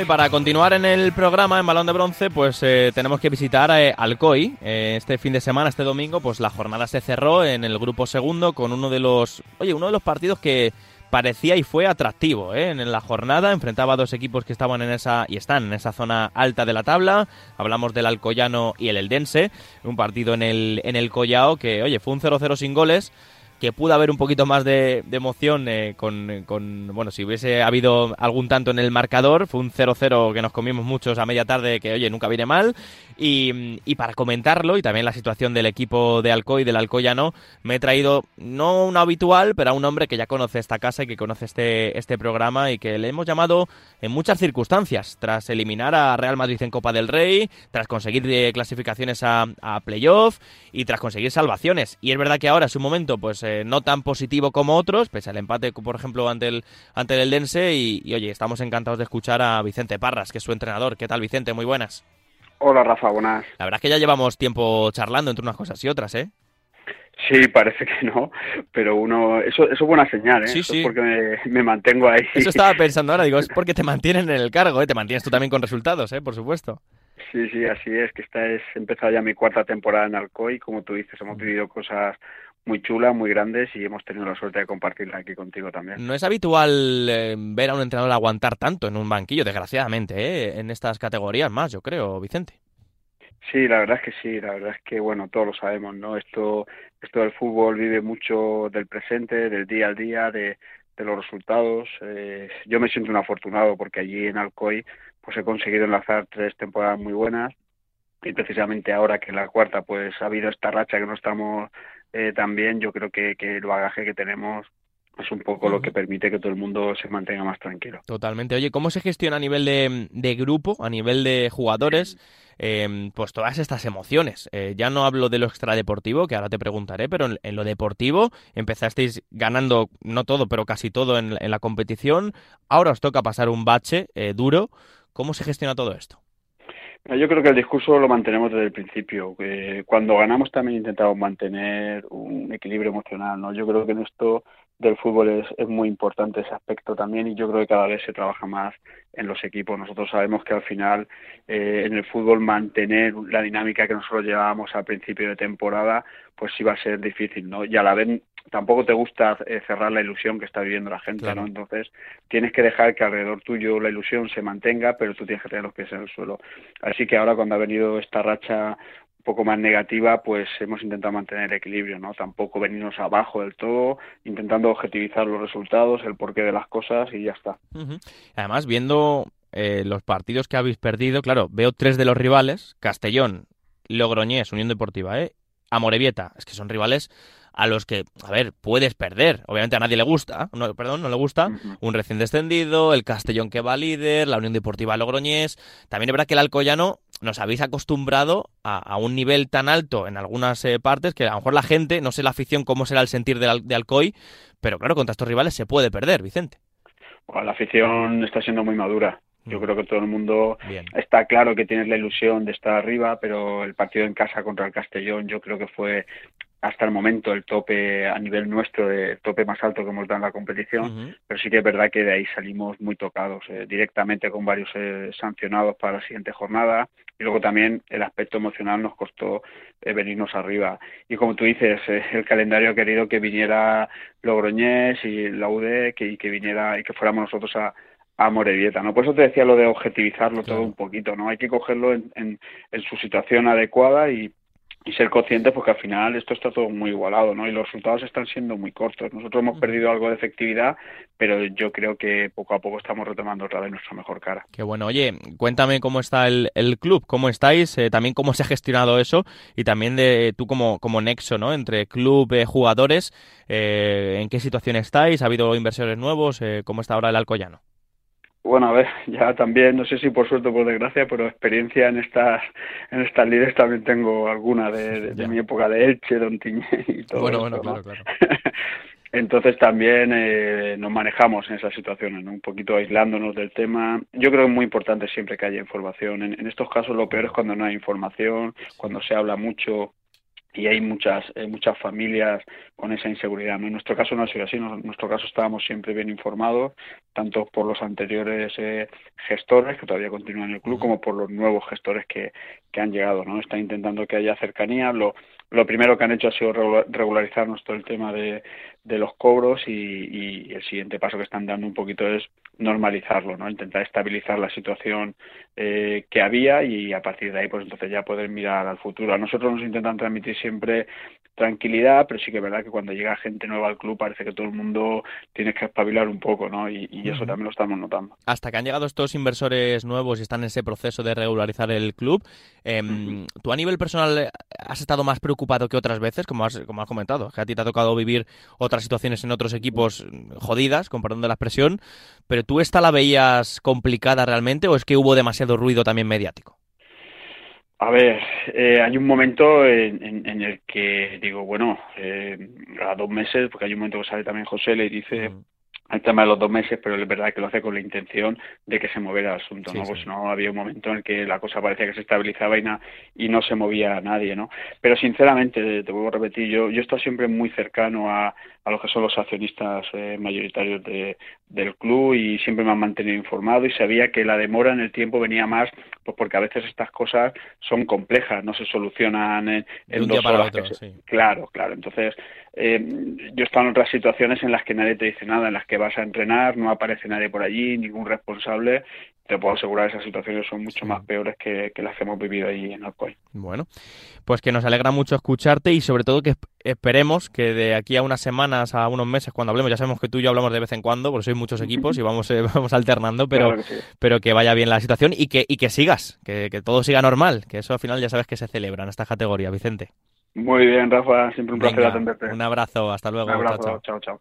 Bueno, y para continuar en el programa en Balón de Bronce, pues eh, tenemos que visitar eh, Alcoy. Eh, este fin de semana, este domingo, pues la jornada se cerró en el grupo segundo con uno de los, oye, uno de los partidos que parecía y fue atractivo ¿eh? en la jornada. Enfrentaba a dos equipos que estaban en esa y están en esa zona alta de la tabla. Hablamos del Alcoyano y el Eldense. Un partido en el, en el Collao que, oye, fue un 0-0 sin goles que pudo haber un poquito más de, emoción eh, con, con, bueno, si hubiese habido algún tanto en el marcador, fue un 0-0 que nos comimos muchos a media tarde, que oye, nunca viene mal, y, para comentarlo, y también la situación del equipo de Alcoy, del Alcoyano, me he traído, no un habitual, pero a un hombre que ya conoce esta casa y que conoce este, este programa y que le hemos llamado en muchas circunstancias, tras eliminar a Real Madrid en Copa del Rey, tras conseguir eh, clasificaciones a, a playoff y tras conseguir salvaciones. Y es verdad que ahora es un momento, pues, eh, no tan positivo como otros, pese al empate, por ejemplo, ante el, ante el Dense. Y, y, oye, estamos encantados de escuchar a Vicente Parras, que es su entrenador. ¿Qué tal, Vicente? Muy buenas. Hola, Rafa, buenas. La verdad es que ya llevamos tiempo charlando entre unas cosas y otras, ¿eh? Sí, parece que no, pero uno, eso, eso es buena señal, ¿eh? Sí, eso sí. Es porque me, me, mantengo ahí. Eso estaba pensando ahora, digo, es porque te mantienen en el cargo, ¿eh? Te mantienes tú también con resultados, ¿eh? Por supuesto. Sí, sí, así es, que esta es empezado ya mi cuarta temporada en Alcoy, como tú dices, hemos vivido cosas muy chulas, muy grandes y hemos tenido la suerte de compartirla aquí contigo también. No es habitual eh, ver a un entrenador aguantar tanto en un banquillo, desgraciadamente, ¿eh? en estas categorías más, yo creo, Vicente. Sí, la verdad es que sí, la verdad es que bueno, todos lo sabemos, ¿no? Esto, esto del fútbol vive mucho del presente, del día al día, de, de los resultados. Eh, yo me siento un afortunado porque allí en Alcoy pues he conseguido enlazar tres temporadas muy buenas y precisamente ahora que en la cuarta pues ha habido esta racha que no estamos eh, tan bien, yo creo que, que el bagaje que tenemos es un poco lo que permite que todo el mundo se mantenga más tranquilo. Totalmente. Oye, ¿cómo se gestiona a nivel de, de grupo, a nivel de jugadores, eh, pues todas estas emociones? Eh, ya no hablo de lo extradeportivo, que ahora te preguntaré, pero en, en lo deportivo empezasteis ganando, no todo, pero casi todo en, en la competición. Ahora os toca pasar un bache eh, duro. ¿Cómo se gestiona todo esto? Yo creo que el discurso lo mantenemos desde el principio. Eh, cuando ganamos también intentamos mantener un equilibrio emocional. ¿no? Yo creo que en esto del fútbol es, es muy importante ese aspecto también y yo creo que cada vez se trabaja más en los equipos. Nosotros sabemos que al final eh, en el fútbol mantener la dinámica que nosotros llevábamos al principio de temporada pues iba a ser difícil, ¿no? Y a la vez tampoco te gusta eh, cerrar la ilusión que está viviendo la gente, claro. ¿no? Entonces tienes que dejar que alrededor tuyo la ilusión se mantenga, pero tú tienes que tener los pies en el suelo. Así que ahora cuando ha venido esta racha un poco más negativa, pues hemos intentado mantener el equilibrio, ¿no? Tampoco venirnos abajo del todo, intentando objetivizar los resultados, el porqué de las cosas y ya está. Uh -huh. Además, viendo eh, los partidos que habéis perdido, claro, veo tres de los rivales, Castellón, Logroñés, Unión Deportiva, ¿eh? Amorebieta, es que son rivales a los que, a ver, puedes perder. Obviamente a nadie le gusta, no, perdón, no le gusta. Un recién descendido, el Castellón que va líder, la Unión Deportiva Logroñés. También es verdad que el Alcoyano nos habéis acostumbrado a, a un nivel tan alto en algunas eh, partes que a lo mejor la gente, no sé la afición cómo será el sentir de, de Alcoy, pero claro, contra estos rivales se puede perder, Vicente. Bueno, la afición está siendo muy madura. Yo creo que todo el mundo Bien. está claro que tienes la ilusión de estar arriba, pero el partido en casa contra el Castellón yo creo que fue hasta el momento el tope a nivel nuestro, el tope más alto que hemos dado en la competición, uh -huh. pero sí que es verdad que de ahí salimos muy tocados, eh, directamente con varios eh, sancionados para la siguiente jornada y luego también el aspecto emocional nos costó eh, venirnos arriba. Y como tú dices, eh, el calendario ha querido que viniera Logroñés y la UD que, y que viniera y que fuéramos nosotros a, a Morevieta, ¿no? Por eso te decía lo de objetivizarlo claro. todo un poquito, ¿no? Hay que cogerlo en, en, en su situación adecuada y, y ser conscientes porque al final esto está todo muy igualado, ¿no? Y los resultados están siendo muy cortos. Nosotros hemos perdido algo de efectividad, pero yo creo que poco a poco estamos retomando otra vez nuestra mejor cara. Qué bueno. Oye, cuéntame cómo está el, el club, cómo estáis, eh, también cómo se ha gestionado eso y también de tú como, como nexo, ¿no? Entre club, eh, jugadores, eh, ¿en qué situación estáis? ¿Ha habido inversores nuevos? Eh, ¿Cómo está ahora el Alcoyano? Bueno, a ver, ya también, no sé si por suerte o por desgracia, pero experiencia en estas en estas líderes también tengo alguna de, de, de mi época de Elche, Don Tiñé y todo Bueno, esto, bueno, ¿no? claro, claro. Entonces también eh, nos manejamos en esas situaciones, ¿no? un poquito aislándonos del tema. Yo creo que es muy importante siempre que haya información. En, en estos casos lo peor es cuando no hay información, cuando se habla mucho y hay muchas eh, muchas familias con esa inseguridad. En nuestro caso no ha sido así, en nuestro caso estábamos siempre bien informados, tanto por los anteriores eh, gestores que todavía continúan en el club, como por los nuevos gestores que, que han llegado. ¿no? Están intentando que haya cercanía. Lo, lo primero que han hecho ha sido regularizarnos todo el tema de, de los cobros y, y, el siguiente paso que están dando un poquito es normalizarlo, ¿no? Intentar estabilizar la situación eh, que había y a partir de ahí, pues entonces ya poder mirar al futuro. A nosotros nos intentan transmitir siempre tranquilidad, pero sí que es verdad que cuando llega gente nueva al club parece que todo el mundo tiene que espabilar un poco, ¿no? Y, eso también lo estamos notando. Hasta que han llegado estos inversores nuevos y están en ese proceso de regularizar el club, eh, ¿tú a nivel personal has estado más preocupado que otras veces, como has, como has comentado? Que a ti te ha tocado vivir otras situaciones en otros equipos jodidas, comparando la expresión, pero ¿tú esta la veías complicada realmente o es que hubo demasiado ruido también mediático? A ver, eh, hay un momento en, el que digo, bueno, eh, a dos meses, porque hay un momento que sale también José le dice el tema de los dos meses, pero es verdad que lo hace con la intención de que se moviera el asunto, ¿no? Pues no había un momento en el que la cosa parecía que se estabilizaba y, y no se movía nadie, ¿no? Pero sinceramente, te vuelvo a repetir, yo, yo estoy siempre muy cercano a, a lo que son los accionistas eh, mayoritarios de, del club y siempre me han mantenido informado y sabía que la demora en el tiempo venía más pues porque a veces estas cosas son complejas, no se solucionan en, dos horas. Claro, claro. Entonces, eh, yo he estado en otras situaciones en las que nadie te dice nada, en las que vas a entrenar, no aparece nadie por allí, ningún responsable te puedo asegurar esas situaciones son mucho más peores que, las que hemos vivido ahí en Alcoy. Bueno, pues que nos alegra mucho escucharte y sobre todo que esperemos que de aquí a unas semanas, a unos meses, cuando hablemos, ya sabemos que tú y yo hablamos de vez en cuando, porque sois muchos equipos y vamos, eh, vamos alternando, pero, que pero que vaya bien la situación y que, y que sigas, que, que todo siga normal, que eso al final ya sabes que se celebra en esta categoría, Vicente. Muy bien, Rafa, siempre un placer atenderte. Un abrazo, hasta luego. Un abrazo, chao, chao.